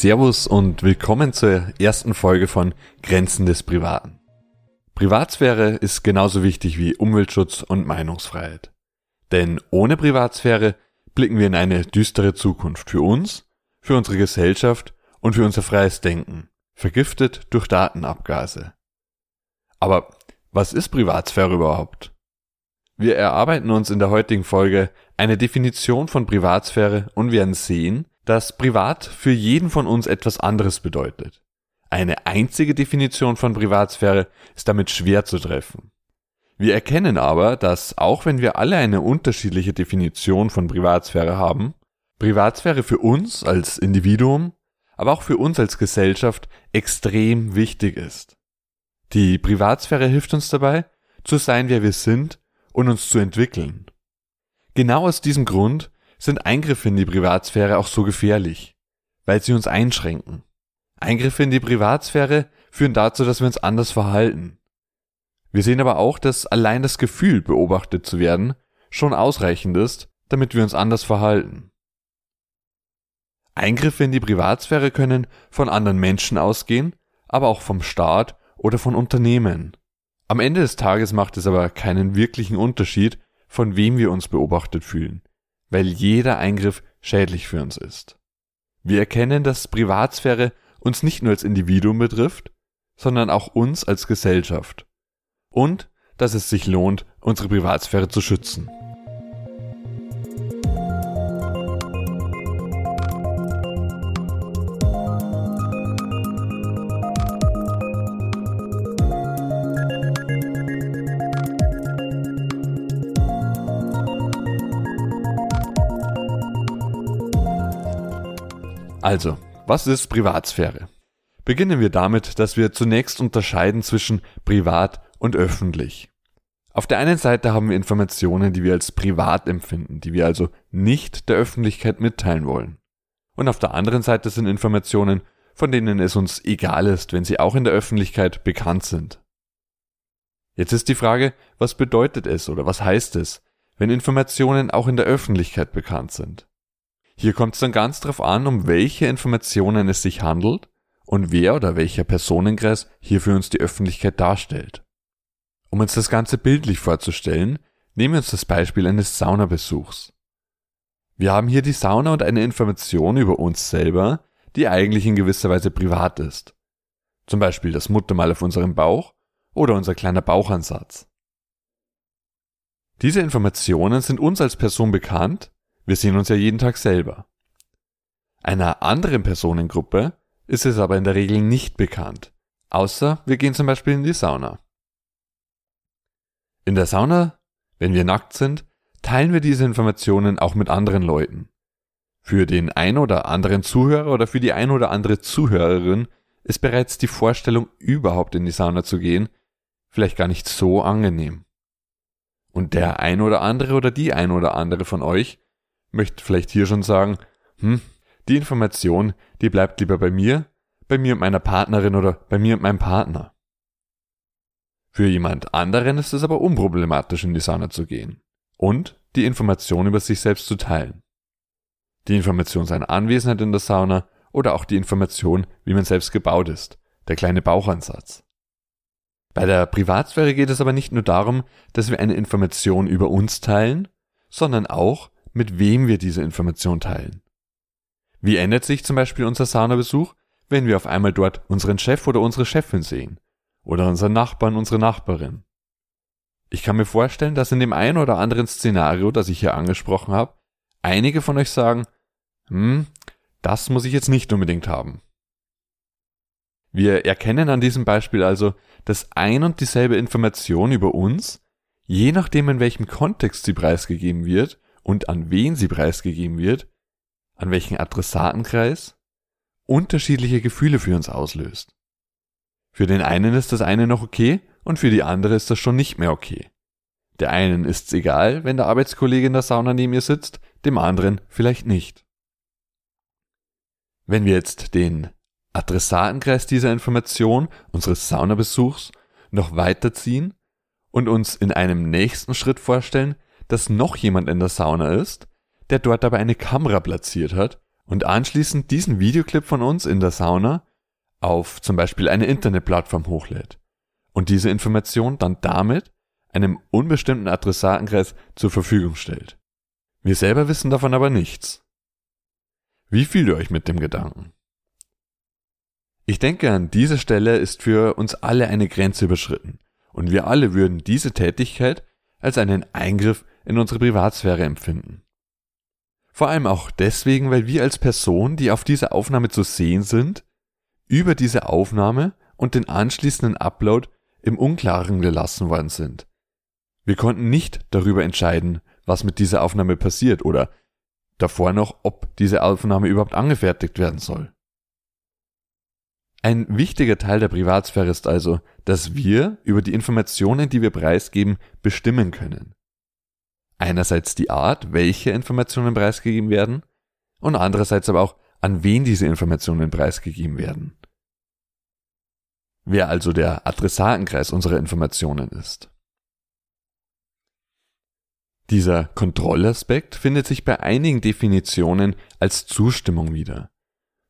Servus und willkommen zur ersten Folge von Grenzen des Privaten. Privatsphäre ist genauso wichtig wie Umweltschutz und Meinungsfreiheit. Denn ohne Privatsphäre blicken wir in eine düstere Zukunft für uns, für unsere Gesellschaft und für unser freies Denken, vergiftet durch Datenabgase. Aber was ist Privatsphäre überhaupt? Wir erarbeiten uns in der heutigen Folge eine Definition von Privatsphäre und werden sehen, dass privat für jeden von uns etwas anderes bedeutet. Eine einzige Definition von Privatsphäre ist damit schwer zu treffen. Wir erkennen aber, dass auch wenn wir alle eine unterschiedliche Definition von Privatsphäre haben, Privatsphäre für uns als Individuum, aber auch für uns als Gesellschaft extrem wichtig ist. Die Privatsphäre hilft uns dabei, zu sein, wer wir sind und uns zu entwickeln. Genau aus diesem Grund sind Eingriffe in die Privatsphäre auch so gefährlich, weil sie uns einschränken. Eingriffe in die Privatsphäre führen dazu, dass wir uns anders verhalten. Wir sehen aber auch, dass allein das Gefühl, beobachtet zu werden, schon ausreichend ist, damit wir uns anders verhalten. Eingriffe in die Privatsphäre können von anderen Menschen ausgehen, aber auch vom Staat oder von Unternehmen. Am Ende des Tages macht es aber keinen wirklichen Unterschied, von wem wir uns beobachtet fühlen, weil jeder Eingriff schädlich für uns ist. Wir erkennen, dass Privatsphäre uns nicht nur als Individuum betrifft, sondern auch uns als Gesellschaft. Und dass es sich lohnt, unsere Privatsphäre zu schützen. Also, was ist Privatsphäre? Beginnen wir damit, dass wir zunächst unterscheiden zwischen privat und öffentlich. Auf der einen Seite haben wir Informationen, die wir als privat empfinden, die wir also nicht der Öffentlichkeit mitteilen wollen. Und auf der anderen Seite sind Informationen, von denen es uns egal ist, wenn sie auch in der Öffentlichkeit bekannt sind. Jetzt ist die Frage, was bedeutet es oder was heißt es, wenn Informationen auch in der Öffentlichkeit bekannt sind? Hier kommt es dann ganz drauf an, um welche Informationen es sich handelt und wer oder welcher Personenkreis hier für uns die Öffentlichkeit darstellt. Um uns das Ganze bildlich vorzustellen, nehmen wir uns das Beispiel eines Saunabesuchs. Wir haben hier die Sauna und eine Information über uns selber, die eigentlich in gewisser Weise privat ist. Zum Beispiel das Muttermal auf unserem Bauch oder unser kleiner Bauchansatz. Diese Informationen sind uns als Person bekannt, wir sehen uns ja jeden Tag selber. Einer anderen Personengruppe ist es aber in der Regel nicht bekannt, außer wir gehen zum Beispiel in die Sauna. In der Sauna, wenn wir nackt sind, teilen wir diese Informationen auch mit anderen Leuten. Für den ein oder anderen Zuhörer oder für die ein oder andere Zuhörerin ist bereits die Vorstellung, überhaupt in die Sauna zu gehen, vielleicht gar nicht so angenehm. Und der ein oder andere oder die ein oder andere von euch möchte vielleicht hier schon sagen, hm, die Information, die bleibt lieber bei mir, bei mir und meiner Partnerin oder bei mir und meinem Partner. Für jemand anderen ist es aber unproblematisch, in die Sauna zu gehen und die Information über sich selbst zu teilen. Die Information seiner Anwesenheit in der Sauna oder auch die Information, wie man selbst gebaut ist, der kleine Bauchansatz. Bei der Privatsphäre geht es aber nicht nur darum, dass wir eine Information über uns teilen, sondern auch, mit wem wir diese Information teilen. Wie ändert sich zum Beispiel unser Saunabesuch, wenn wir auf einmal dort unseren Chef oder unsere Chefin sehen? Oder unseren Nachbarn, unsere Nachbarin? Ich kann mir vorstellen, dass in dem einen oder anderen Szenario, das ich hier angesprochen habe, einige von euch sagen, hm, das muss ich jetzt nicht unbedingt haben. Wir erkennen an diesem Beispiel also, dass ein und dieselbe Information über uns, je nachdem in welchem Kontext sie preisgegeben wird, und an wen sie preisgegeben wird, an welchen Adressatenkreis, unterschiedliche Gefühle für uns auslöst. Für den einen ist das eine noch okay und für die andere ist das schon nicht mehr okay. Der einen ist's egal, wenn der Arbeitskollege in der Sauna neben ihr sitzt, dem anderen vielleicht nicht. Wenn wir jetzt den Adressatenkreis dieser Information unseres Saunabesuchs noch weiterziehen und uns in einem nächsten Schritt vorstellen, dass noch jemand in der Sauna ist, der dort aber eine Kamera platziert hat und anschließend diesen Videoclip von uns in der Sauna auf zum Beispiel eine Internetplattform hochlädt und diese Information dann damit einem unbestimmten Adressatenkreis zur Verfügung stellt. Wir selber wissen davon aber nichts. Wie fühlt ihr euch mit dem Gedanken? Ich denke, an dieser Stelle ist für uns alle eine Grenze überschritten und wir alle würden diese Tätigkeit als einen Eingriff in unsere Privatsphäre empfinden. Vor allem auch deswegen, weil wir als Person, die auf dieser Aufnahme zu sehen sind, über diese Aufnahme und den anschließenden Upload im Unklaren gelassen worden sind. Wir konnten nicht darüber entscheiden, was mit dieser Aufnahme passiert oder davor noch, ob diese Aufnahme überhaupt angefertigt werden soll. Ein wichtiger Teil der Privatsphäre ist also, dass wir über die Informationen, die wir preisgeben, bestimmen können. Einerseits die Art, welche Informationen preisgegeben werden und andererseits aber auch, an wen diese Informationen preisgegeben werden. Wer also der Adressatenkreis unserer Informationen ist. Dieser Kontrollaspekt findet sich bei einigen Definitionen als Zustimmung wieder.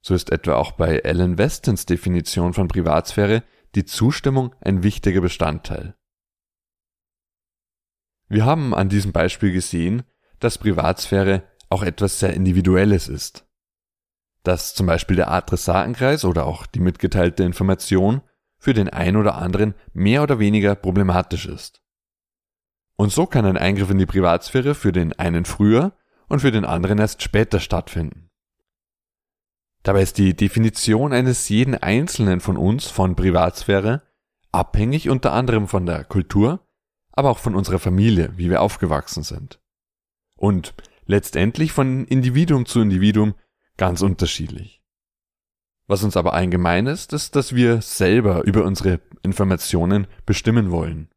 So ist etwa auch bei Alan Westons Definition von Privatsphäre die Zustimmung ein wichtiger Bestandteil. Wir haben an diesem Beispiel gesehen, dass Privatsphäre auch etwas sehr Individuelles ist. Dass zum Beispiel der Adressatenkreis oder auch die mitgeteilte Information für den einen oder anderen mehr oder weniger problematisch ist. Und so kann ein Eingriff in die Privatsphäre für den einen früher und für den anderen erst später stattfinden. Dabei ist die Definition eines jeden Einzelnen von uns von Privatsphäre abhängig unter anderem von der Kultur, aber auch von unserer Familie, wie wir aufgewachsen sind. Und letztendlich von Individuum zu Individuum ganz unterschiedlich. Was uns aber allgemein ist, ist, dass wir selber über unsere Informationen bestimmen wollen.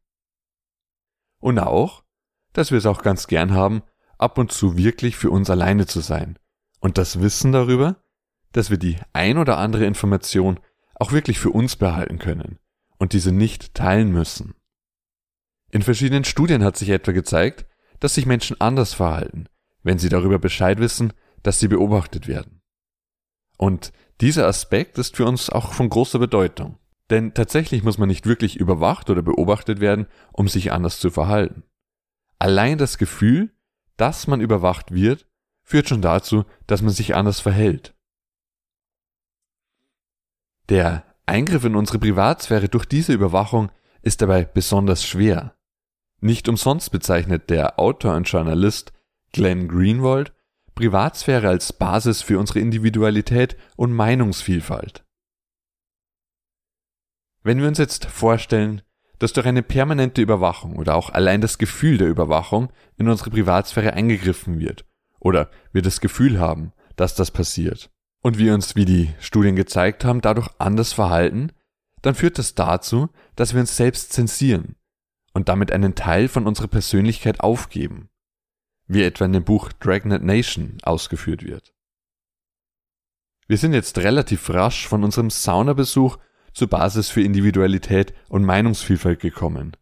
Und auch, dass wir es auch ganz gern haben, ab und zu wirklich für uns alleine zu sein. Und das Wissen darüber, dass wir die ein oder andere Information auch wirklich für uns behalten können und diese nicht teilen müssen. In verschiedenen Studien hat sich etwa gezeigt, dass sich Menschen anders verhalten, wenn sie darüber Bescheid wissen, dass sie beobachtet werden. Und dieser Aspekt ist für uns auch von großer Bedeutung. Denn tatsächlich muss man nicht wirklich überwacht oder beobachtet werden, um sich anders zu verhalten. Allein das Gefühl, dass man überwacht wird, führt schon dazu, dass man sich anders verhält. Der Eingriff in unsere Privatsphäre durch diese Überwachung ist dabei besonders schwer. Nicht umsonst bezeichnet der Autor und Journalist Glenn Greenwald Privatsphäre als Basis für unsere Individualität und Meinungsvielfalt. Wenn wir uns jetzt vorstellen, dass durch eine permanente Überwachung oder auch allein das Gefühl der Überwachung in unsere Privatsphäre eingegriffen wird, oder wir das Gefühl haben, dass das passiert, und wir uns, wie die Studien gezeigt haben, dadurch anders verhalten, dann führt das dazu, dass wir uns selbst zensieren und damit einen Teil von unserer Persönlichkeit aufgeben, wie etwa in dem Buch Dragnet Nation ausgeführt wird. Wir sind jetzt relativ rasch von unserem Saunabesuch zur Basis für Individualität und Meinungsvielfalt gekommen.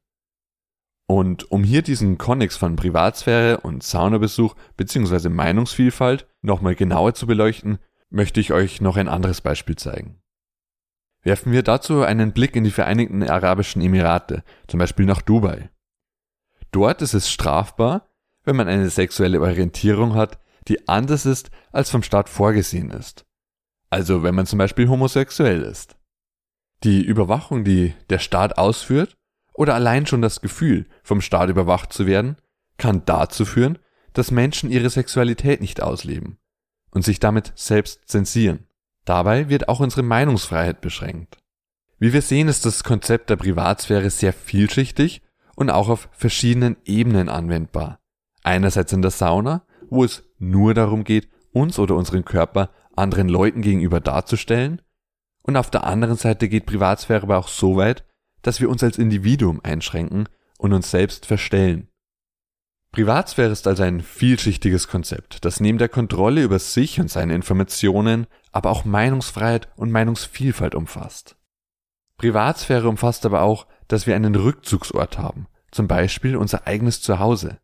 Und um hier diesen Konnex von Privatsphäre und Saunabesuch bzw. Meinungsvielfalt nochmal genauer zu beleuchten, möchte ich euch noch ein anderes Beispiel zeigen. Werfen wir dazu einen Blick in die Vereinigten Arabischen Emirate, zum Beispiel nach Dubai. Dort ist es strafbar, wenn man eine sexuelle Orientierung hat, die anders ist, als vom Staat vorgesehen ist. Also wenn man zum Beispiel homosexuell ist. Die Überwachung, die der Staat ausführt, oder allein schon das Gefühl, vom Staat überwacht zu werden, kann dazu führen, dass Menschen ihre Sexualität nicht ausleben und sich damit selbst zensieren. Dabei wird auch unsere Meinungsfreiheit beschränkt. Wie wir sehen, ist das Konzept der Privatsphäre sehr vielschichtig und auch auf verschiedenen Ebenen anwendbar. Einerseits in der Sauna, wo es nur darum geht, uns oder unseren Körper anderen Leuten gegenüber darzustellen und auf der anderen Seite geht Privatsphäre aber auch so weit, dass wir uns als Individuum einschränken und uns selbst verstellen. Privatsphäre ist also ein vielschichtiges Konzept, das neben der Kontrolle über sich und seine Informationen aber auch Meinungsfreiheit und Meinungsvielfalt umfasst. Privatsphäre umfasst aber auch, dass wir einen Rückzugsort haben, zum Beispiel unser eigenes Zuhause,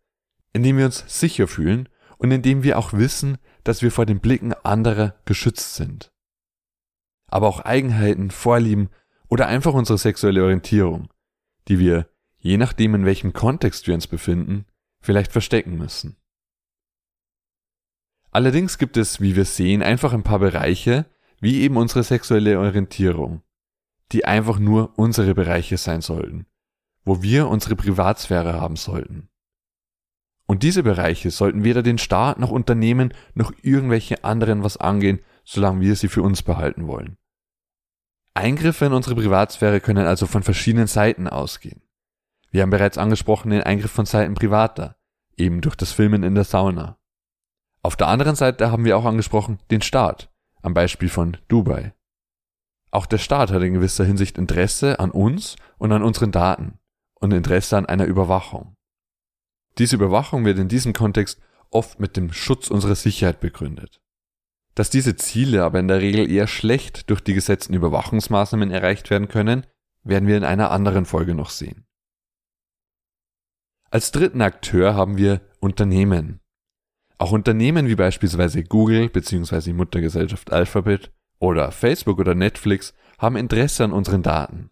in dem wir uns sicher fühlen und in dem wir auch wissen, dass wir vor den Blicken anderer geschützt sind. Aber auch Eigenheiten, Vorlieben oder einfach unsere sexuelle Orientierung, die wir, je nachdem in welchem Kontext wir uns befinden, vielleicht verstecken müssen. Allerdings gibt es, wie wir sehen, einfach ein paar Bereiche, wie eben unsere sexuelle Orientierung, die einfach nur unsere Bereiche sein sollten, wo wir unsere Privatsphäre haben sollten. Und diese Bereiche sollten weder den Staat noch Unternehmen noch irgendwelche anderen was angehen, solange wir sie für uns behalten wollen. Eingriffe in unsere Privatsphäre können also von verschiedenen Seiten ausgehen. Wir haben bereits angesprochen den Eingriff von Seiten privater, eben durch das Filmen in der Sauna. Auf der anderen Seite haben wir auch angesprochen den Staat, am Beispiel von Dubai. Auch der Staat hat in gewisser Hinsicht Interesse an uns und an unseren Daten und Interesse an einer Überwachung. Diese Überwachung wird in diesem Kontext oft mit dem Schutz unserer Sicherheit begründet. Dass diese Ziele aber in der Regel eher schlecht durch die gesetzten Überwachungsmaßnahmen erreicht werden können, werden wir in einer anderen Folge noch sehen. Als dritten Akteur haben wir Unternehmen. Auch Unternehmen wie beispielsweise Google bzw. die Muttergesellschaft Alphabet oder Facebook oder Netflix haben Interesse an unseren Daten.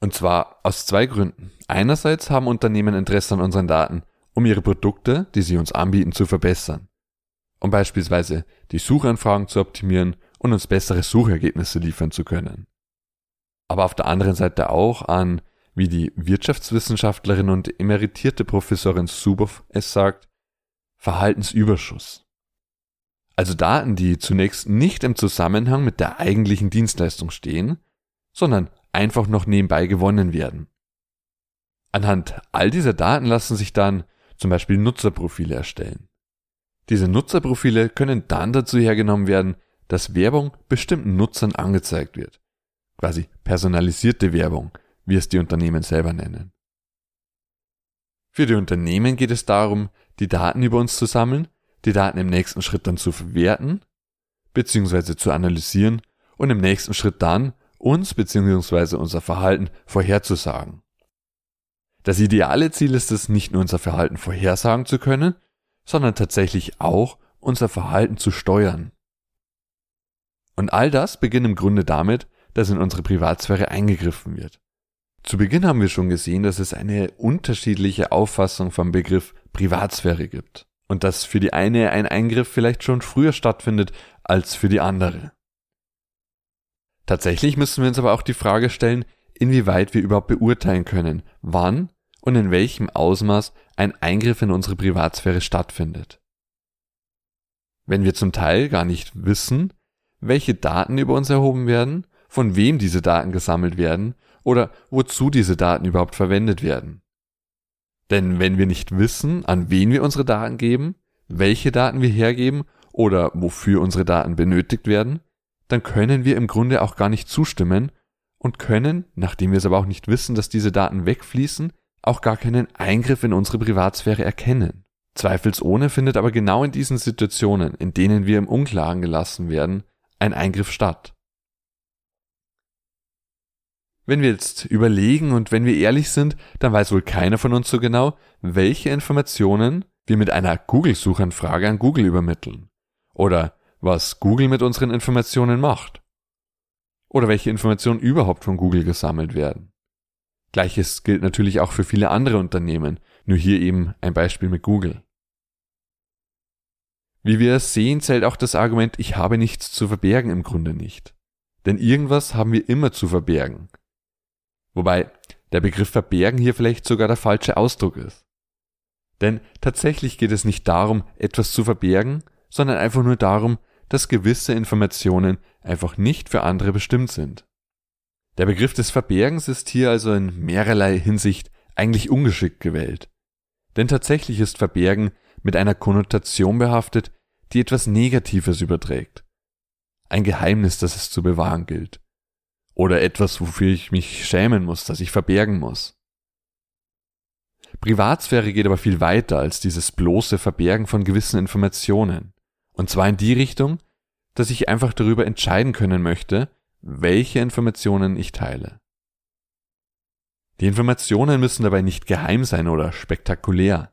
Und zwar aus zwei Gründen. Einerseits haben Unternehmen Interesse an unseren Daten, um ihre Produkte, die sie uns anbieten, zu verbessern. Um beispielsweise die Suchanfragen zu optimieren und uns bessere Suchergebnisse liefern zu können. Aber auf der anderen Seite auch an, wie die Wirtschaftswissenschaftlerin und emeritierte Professorin Subow es sagt, Verhaltensüberschuss. Also Daten, die zunächst nicht im Zusammenhang mit der eigentlichen Dienstleistung stehen, sondern einfach noch nebenbei gewonnen werden. Anhand all dieser Daten lassen sich dann zum Beispiel Nutzerprofile erstellen. Diese Nutzerprofile können dann dazu hergenommen werden, dass Werbung bestimmten Nutzern angezeigt wird. Quasi personalisierte Werbung, wie es die Unternehmen selber nennen. Für die Unternehmen geht es darum, die Daten über uns zu sammeln, die Daten im nächsten Schritt dann zu verwerten, beziehungsweise zu analysieren und im nächsten Schritt dann uns bzw. unser Verhalten vorherzusagen. Das ideale Ziel ist es, nicht nur unser Verhalten vorhersagen zu können, sondern tatsächlich auch unser Verhalten zu steuern. Und all das beginnt im Grunde damit, dass in unsere Privatsphäre eingegriffen wird. Zu Beginn haben wir schon gesehen, dass es eine unterschiedliche Auffassung vom Begriff Privatsphäre gibt und dass für die eine ein Eingriff vielleicht schon früher stattfindet als für die andere. Tatsächlich müssen wir uns aber auch die Frage stellen, inwieweit wir überhaupt beurteilen können, wann und in welchem Ausmaß ein Eingriff in unsere Privatsphäre stattfindet. Wenn wir zum Teil gar nicht wissen, welche Daten über uns erhoben werden, von wem diese Daten gesammelt werden oder wozu diese Daten überhaupt verwendet werden. Denn wenn wir nicht wissen, an wen wir unsere Daten geben, welche Daten wir hergeben oder wofür unsere Daten benötigt werden, dann können wir im Grunde auch gar nicht zustimmen und können, nachdem wir es aber auch nicht wissen, dass diese Daten wegfließen, auch gar keinen Eingriff in unsere Privatsphäre erkennen. Zweifelsohne findet aber genau in diesen Situationen, in denen wir im Unklaren gelassen werden, ein Eingriff statt. Wenn wir jetzt überlegen und wenn wir ehrlich sind, dann weiß wohl keiner von uns so genau, welche Informationen wir mit einer Google-Suchanfrage an Google übermitteln. Oder was Google mit unseren Informationen macht. Oder welche Informationen überhaupt von Google gesammelt werden. Gleiches gilt natürlich auch für viele andere Unternehmen, nur hier eben ein Beispiel mit Google. Wie wir sehen, zählt auch das Argument, ich habe nichts zu verbergen im Grunde nicht. Denn irgendwas haben wir immer zu verbergen. Wobei der Begriff verbergen hier vielleicht sogar der falsche Ausdruck ist. Denn tatsächlich geht es nicht darum, etwas zu verbergen, sondern einfach nur darum, dass gewisse Informationen einfach nicht für andere bestimmt sind. Der Begriff des Verbergens ist hier also in mehrerlei Hinsicht eigentlich ungeschickt gewählt. Denn tatsächlich ist Verbergen mit einer Konnotation behaftet, die etwas Negatives überträgt. Ein Geheimnis, das es zu bewahren gilt. Oder etwas, wofür ich mich schämen muss, das ich verbergen muss. Privatsphäre geht aber viel weiter als dieses bloße Verbergen von gewissen Informationen. Und zwar in die Richtung, dass ich einfach darüber entscheiden können möchte, welche Informationen ich teile. Die Informationen müssen dabei nicht geheim sein oder spektakulär.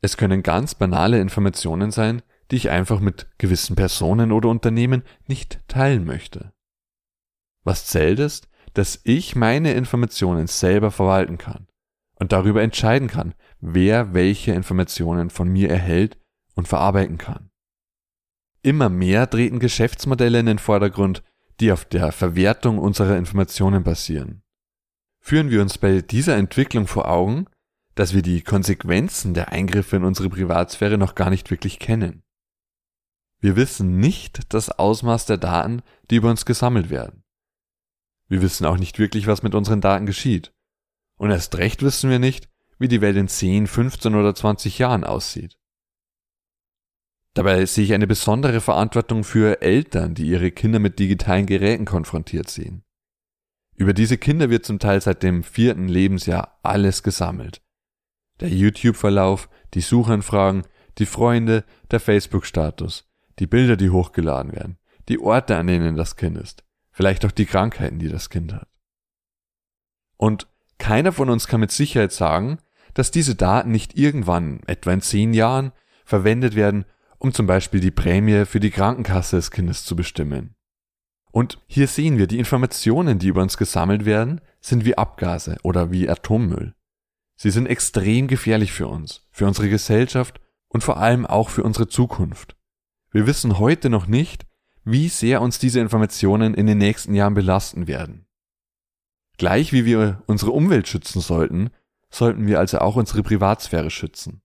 Es können ganz banale Informationen sein, die ich einfach mit gewissen Personen oder Unternehmen nicht teilen möchte. Was zählt ist, dass ich meine Informationen selber verwalten kann und darüber entscheiden kann, wer welche Informationen von mir erhält und verarbeiten kann. Immer mehr treten Geschäftsmodelle in den Vordergrund, die auf der Verwertung unserer Informationen basieren. Führen wir uns bei dieser Entwicklung vor Augen, dass wir die Konsequenzen der Eingriffe in unsere Privatsphäre noch gar nicht wirklich kennen. Wir wissen nicht das Ausmaß der Daten, die über uns gesammelt werden. Wir wissen auch nicht wirklich, was mit unseren Daten geschieht. Und erst recht wissen wir nicht, wie die Welt in 10, 15 oder 20 Jahren aussieht. Dabei sehe ich eine besondere Verantwortung für Eltern, die ihre Kinder mit digitalen Geräten konfrontiert sehen. Über diese Kinder wird zum Teil seit dem vierten Lebensjahr alles gesammelt. Der YouTube-Verlauf, die Suchanfragen, die Freunde, der Facebook-Status, die Bilder, die hochgeladen werden, die Orte, an denen das Kind ist, vielleicht auch die Krankheiten, die das Kind hat. Und keiner von uns kann mit Sicherheit sagen, dass diese Daten nicht irgendwann, etwa in zehn Jahren, verwendet werden, um zum Beispiel die Prämie für die Krankenkasse des Kindes zu bestimmen. Und hier sehen wir, die Informationen, die über uns gesammelt werden, sind wie Abgase oder wie Atommüll. Sie sind extrem gefährlich für uns, für unsere Gesellschaft und vor allem auch für unsere Zukunft. Wir wissen heute noch nicht, wie sehr uns diese Informationen in den nächsten Jahren belasten werden. Gleich wie wir unsere Umwelt schützen sollten, sollten wir also auch unsere Privatsphäre schützen.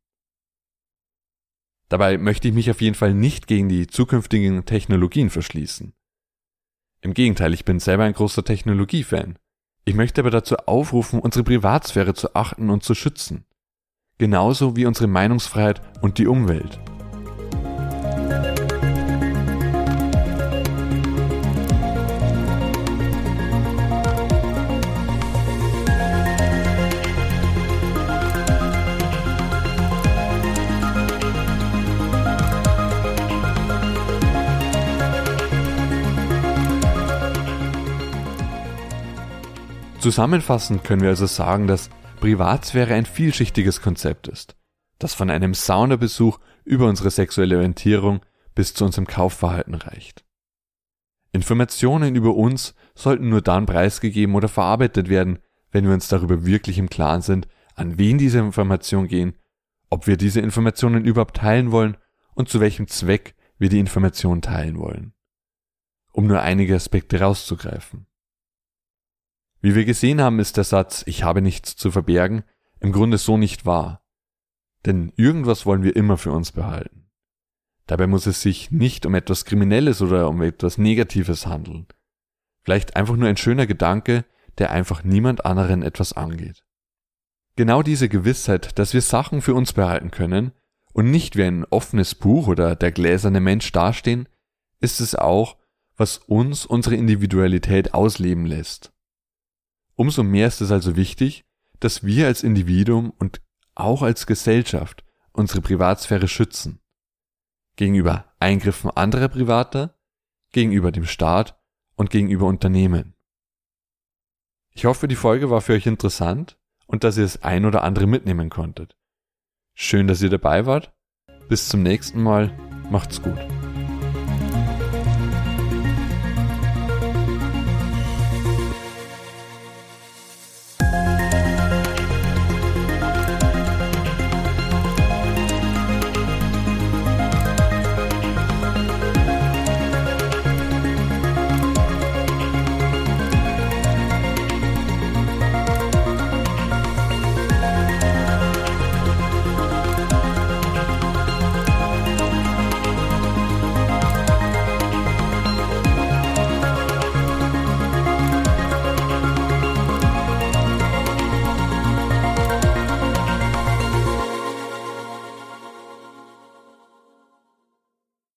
Dabei möchte ich mich auf jeden Fall nicht gegen die zukünftigen Technologien verschließen. Im Gegenteil, ich bin selber ein großer Technologiefan. Ich möchte aber dazu aufrufen, unsere Privatsphäre zu achten und zu schützen. Genauso wie unsere Meinungsfreiheit und die Umwelt. Zusammenfassend können wir also sagen, dass Privatsphäre ein vielschichtiges Konzept ist, das von einem Saunabesuch über unsere sexuelle Orientierung bis zu unserem Kaufverhalten reicht. Informationen über uns sollten nur dann preisgegeben oder verarbeitet werden, wenn wir uns darüber wirklich im Klaren sind, an wen diese Informationen gehen, ob wir diese Informationen überhaupt teilen wollen und zu welchem Zweck wir die Informationen teilen wollen. Um nur einige Aspekte rauszugreifen. Wie wir gesehen haben, ist der Satz Ich habe nichts zu verbergen im Grunde so nicht wahr. Denn irgendwas wollen wir immer für uns behalten. Dabei muss es sich nicht um etwas Kriminelles oder um etwas Negatives handeln. Vielleicht einfach nur ein schöner Gedanke, der einfach niemand anderen etwas angeht. Genau diese Gewissheit, dass wir Sachen für uns behalten können und nicht wie ein offenes Buch oder der gläserne Mensch dastehen, ist es auch, was uns unsere Individualität ausleben lässt. Umso mehr ist es also wichtig, dass wir als Individuum und auch als Gesellschaft unsere Privatsphäre schützen. Gegenüber Eingriffen anderer Privater, gegenüber dem Staat und gegenüber Unternehmen. Ich hoffe, die Folge war für euch interessant und dass ihr das ein oder andere mitnehmen konntet. Schön, dass ihr dabei wart. Bis zum nächsten Mal. Macht's gut.